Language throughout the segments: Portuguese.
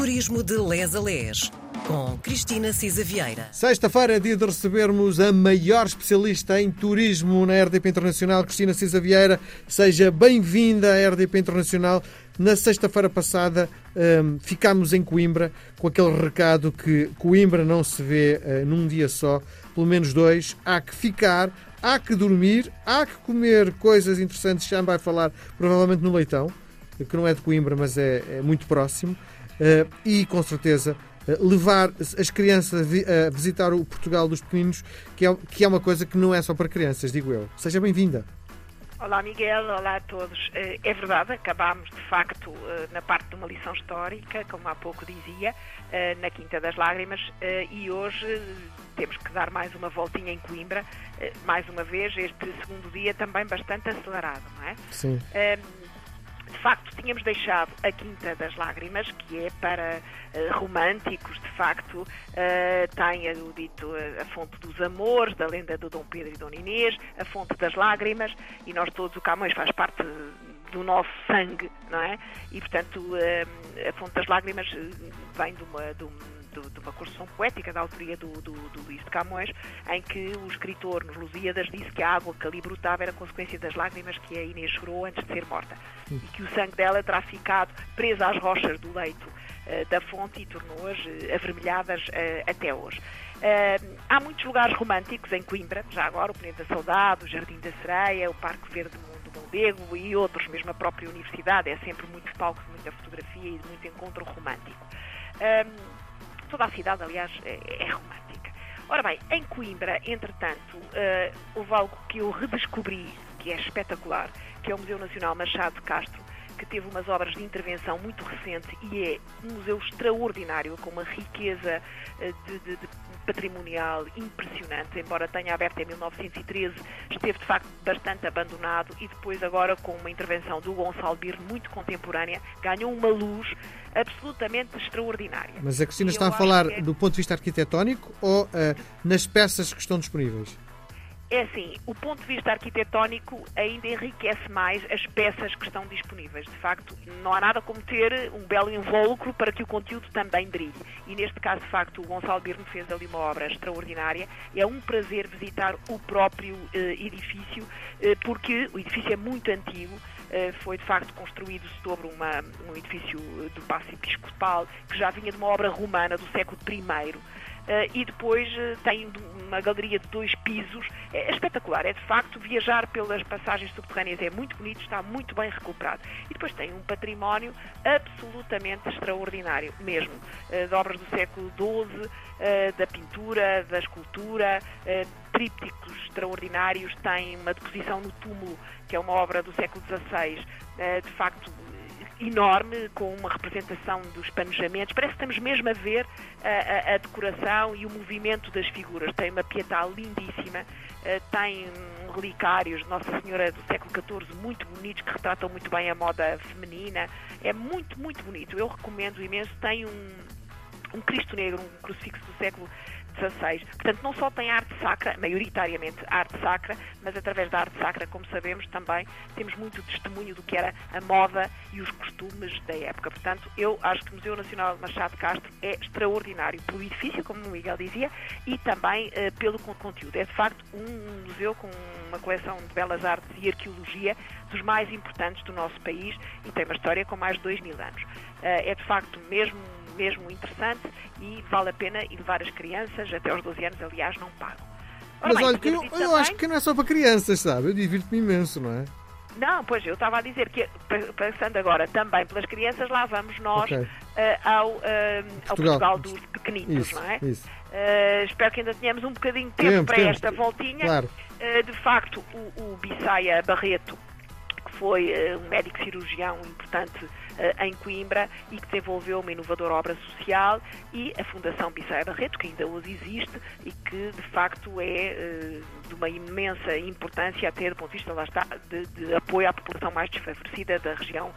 Turismo de Les a Les, com Cristina Cisa Vieira. Sexta-feira é dia de recebermos a maior especialista em turismo na RDP Internacional, Cristina Cisa Vieira. Seja bem-vinda à RDP Internacional. Na sexta-feira passada um, ficámos em Coimbra com aquele recado que Coimbra não se vê uh, num dia só, pelo menos dois. Há que ficar, há que dormir, há que comer coisas interessantes. Já vai falar provavelmente no Leitão, que não é de Coimbra, mas é, é muito próximo. Uh, e com certeza uh, levar as crianças a, vi a, visitar o Portugal dos pequeninos, que é, que é uma coisa que não é só para crianças, digo eu. Seja bem-vinda. Olá Miguel, olá a todos. Uh, é verdade, acabámos de facto na parte de uma lição histórica, como há pouco dizia, na Quinta das Lágrimas, e hoje temos que dar mais uma voltinha em Coimbra, mais uma vez, este segundo dia também bastante acelerado, não é? Sim de facto, tínhamos deixado a Quinta das Lágrimas, que é para uh, românticos, de facto, uh, tem o dito uh, a fonte dos amores, da lenda do Dom Pedro e Dona Inês, a fonte das lágrimas, e nós todos, o Camões faz parte do nosso sangue, não é? E, portanto, a fonte das lágrimas vem de uma, de uma de, uma construção poética da autoria do, do, do, Luís de Camões, em que o escritor nos Lusíadas disse que a água que ali brotava era consequência das lágrimas que a Inês chorou antes de ser morta e que o sangue dela terá ficado preso às rochas do leito uh, da fonte e tornou-as uh, avermelhadas uh, até hoje. há muitos lugares românticos em Coimbra, já agora o Penedo da Saudade, o Jardim da Sereia, o Parque Verde do Mondego e outros, mesmo a própria universidade, é sempre muito palco de muita fotografia e de muito encontro romântico. Toda a cidade, aliás, é, é romântica. Ora bem, em Coimbra, entretanto, uh, houve algo que eu redescobri, que é espetacular, que é o Museu Nacional Machado de Castro, que teve umas obras de intervenção muito recente e é um museu extraordinário, com uma riqueza uh, de, de, de patrimonial impressionante, embora tenha aberto em 1913, esteve de facto bastante abandonado e depois agora com uma intervenção do Gonçalo Bir muito contemporânea, ganhou uma luz absolutamente extraordinária. Mas a Cristina está a falar é... do ponto de vista arquitetónico ou uh, nas peças que estão disponíveis? É assim, o ponto de vista arquitetónico ainda enriquece mais as peças que estão disponíveis. De facto, não há nada como ter um belo invólucro para que o conteúdo também brilhe. E neste caso, de facto, o Gonçalo Birno fez ali uma obra extraordinária. É um prazer visitar o próprio uh, edifício, uh, porque o edifício é muito antigo. Uh, foi de facto construído sobre uma, um edifício do Passo Episcopal que já vinha de uma obra romana do século I. Uh, e depois uh, tem uma galeria de dois pisos. É, é, espetacular, é de facto viajar pelas passagens subterrâneas, é muito bonito, está muito bem recuperado. E depois tem um património absolutamente extraordinário, mesmo, uh, de obras do século XII, da pintura, da escultura, trípticos extraordinários, tem uma deposição no túmulo, que é uma obra do século XVI, de facto enorme, com uma representação dos panejamentos. Parece que estamos mesmo a ver a, a, a decoração e o movimento das figuras. Tem uma pietà lindíssima, uh, tem relicários de Nossa Senhora do século XIV muito bonitos, que retratam muito bem a moda feminina. É muito, muito bonito. Eu recomendo imenso. Tem um, um Cristo Negro, um crucifixo do século XVI. Portanto, não só tem arte sacra, maioritariamente arte sacra, mas através da arte sacra, como sabemos, também temos muito testemunho do que era a moda e os costumes da época. Portanto, eu acho que o Museu Nacional Machado de Castro é extraordinário pelo edifício, como o Miguel dizia, e também uh, pelo conteúdo. É, de facto, um museu com uma coleção de belas artes e arqueologia dos mais importantes do nosso país e tem uma história com mais de dois mil anos. Uh, é, de facto, mesmo mesmo interessante e vale a pena ir levar as crianças, até aos 12 anos, aliás, não pagam. Ora Mas bem, olha, que eu, eu acho que não é só para crianças, sabe? Eu divirto-me imenso, não é? Não, pois eu estava a dizer que, pensando agora também pelas crianças, lá vamos nós okay. uh, ao, uh, Portugal. ao Portugal dos pequenitos, isso, não é? Isso. Uh, espero que ainda tenhamos um bocadinho de tempo, tempo para tempo. esta voltinha. Claro. de facto, o, o Bissaia Barreto foi uh, um médico cirurgião importante em Coimbra e que desenvolveu uma inovadora obra social e a Fundação Bissaia Barreto, que ainda hoje existe e que de facto é uh, de uma imensa importância até do ponto de vista lá está, de, de apoio à população mais desfavorecida da região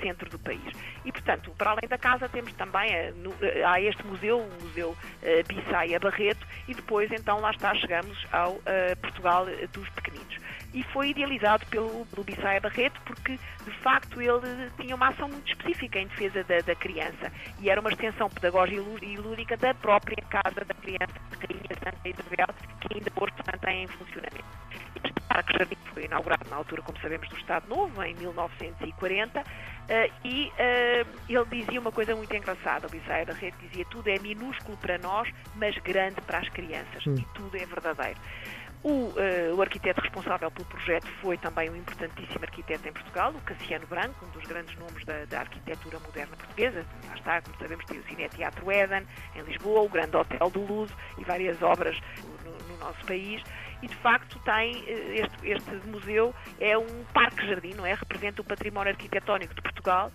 centro do país. E portanto, para além da casa temos também no, há este museu, o Museu Bissaia Barreto e depois então lá está chegamos ao Portugal dos Pequeninos. E foi idealizado pelo, pelo Bissaia Barreto porque, de facto, ele tinha uma ação muito específica em defesa da, da criança e era uma extensão pedagógica e lúdica da própria Casa da Criança de Rainha Santa Isabel, que ainda hoje se mantém em funcionamento. Este Parque Jardim foi inaugurado na altura, como sabemos, do Estado Novo, em 1940, uh, e uh, ele dizia uma coisa muito engraçada, o Bissaia Barreto dizia tudo é minúsculo para nós, mas grande para as crianças, hum. e tudo é verdadeiro. O, uh, o, arquiteto responsável pelo projeto foi também um importantíssimo arquiteto em Portugal, o Cassiano Branco, um dos grandes nomes da, da arquitetura moderna portuguesa. Lá está, como sabemos, tem o Cine Teatro Eden, em Lisboa, o Grande Hotel do Luso e várias obras no, no nosso país. E, de facto, tem eh, este, este museu é um parque-jardim, não é? Representa o património arquitetónico de Portugal,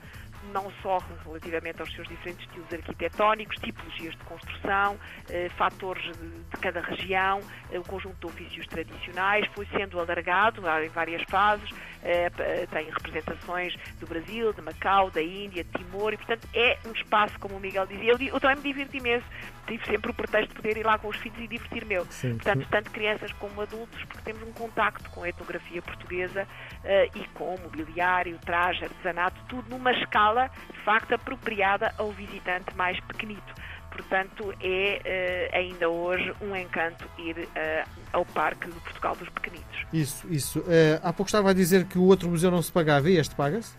não só relativamente aos seus diferentes estilos arquitetónicos, tipologias de construção, eh, fatores de, cada região, eh, o conjunto de ofícios tradicionais, foi sendo alargado em várias fases, eh, tem representações do Brasil, de Macau, da Índia, de Timor, e portanto é um espaço, como o Miguel dizia, eu, eu também me divirto imenso, tive sempre o pretexto de poder ir lá com os filhos e divertir-me. Portanto, tanto crianças como adultos, porque temos um contacto com a etnografia portuguesa uh, e com mobiliário, traje, artesanato, tudo numa escala, de facto, apropriada ao visitante mais pequenito. Portanto, é uh, ainda hoje um encanto ir uh, ao Parque de Portugal dos Pequenitos. Isso, isso. há pouco estava a dizer que o outro museu não se pagava e este paga-se?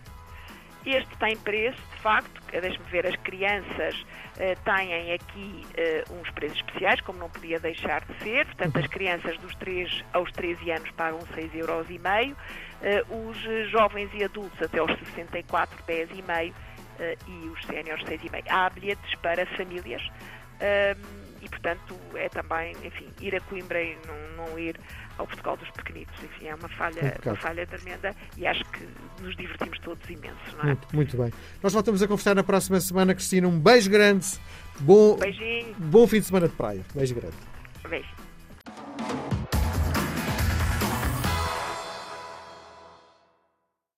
Este tem preço, de facto, deixe-me ver, as crianças uh, têm aqui uh, uns preços especiais, como não podia deixar de ser, portanto as crianças dos 3 aos 13 anos pagam 6,5 euros, uh, os jovens e adultos até aos 64, 10,5 uh, e os séniores 6,5. Há bilhetes para famílias e, portanto, é também, enfim, ir a Coimbra e não, não ir ao Portugal dos Pequenitos. Enfim, é uma falha, uma falha tremenda e acho que nos divertimos todos imenso, não é? Muito, muito bem. Nós voltamos a conversar na próxima semana, Cristina. Um beijo grande. Bom, Beijinho. Bom fim de semana de praia. Beijo grande. Beijo.